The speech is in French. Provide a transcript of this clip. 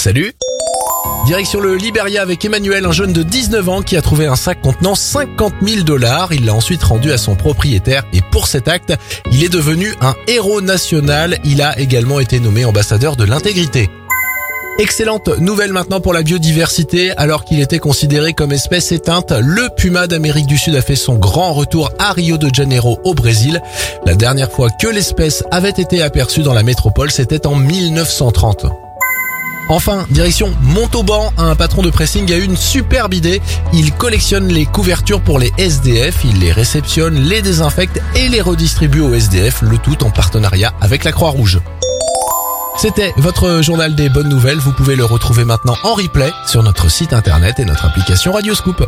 Salut Direction le Liberia avec Emmanuel, un jeune de 19 ans qui a trouvé un sac contenant 50 000 dollars. Il l'a ensuite rendu à son propriétaire et pour cet acte, il est devenu un héros national. Il a également été nommé ambassadeur de l'intégrité. Excellente nouvelle maintenant pour la biodiversité. Alors qu'il était considéré comme espèce éteinte, le puma d'Amérique du Sud a fait son grand retour à Rio de Janeiro au Brésil. La dernière fois que l'espèce avait été aperçue dans la métropole, c'était en 1930. Enfin, direction Montauban, un patron de pressing a une superbe idée. Il collectionne les couvertures pour les SDF, il les réceptionne, les désinfecte et les redistribue aux SDF, le tout en partenariat avec la Croix-Rouge. C'était votre journal des bonnes nouvelles. Vous pouvez le retrouver maintenant en replay sur notre site internet et notre application Radioscoop.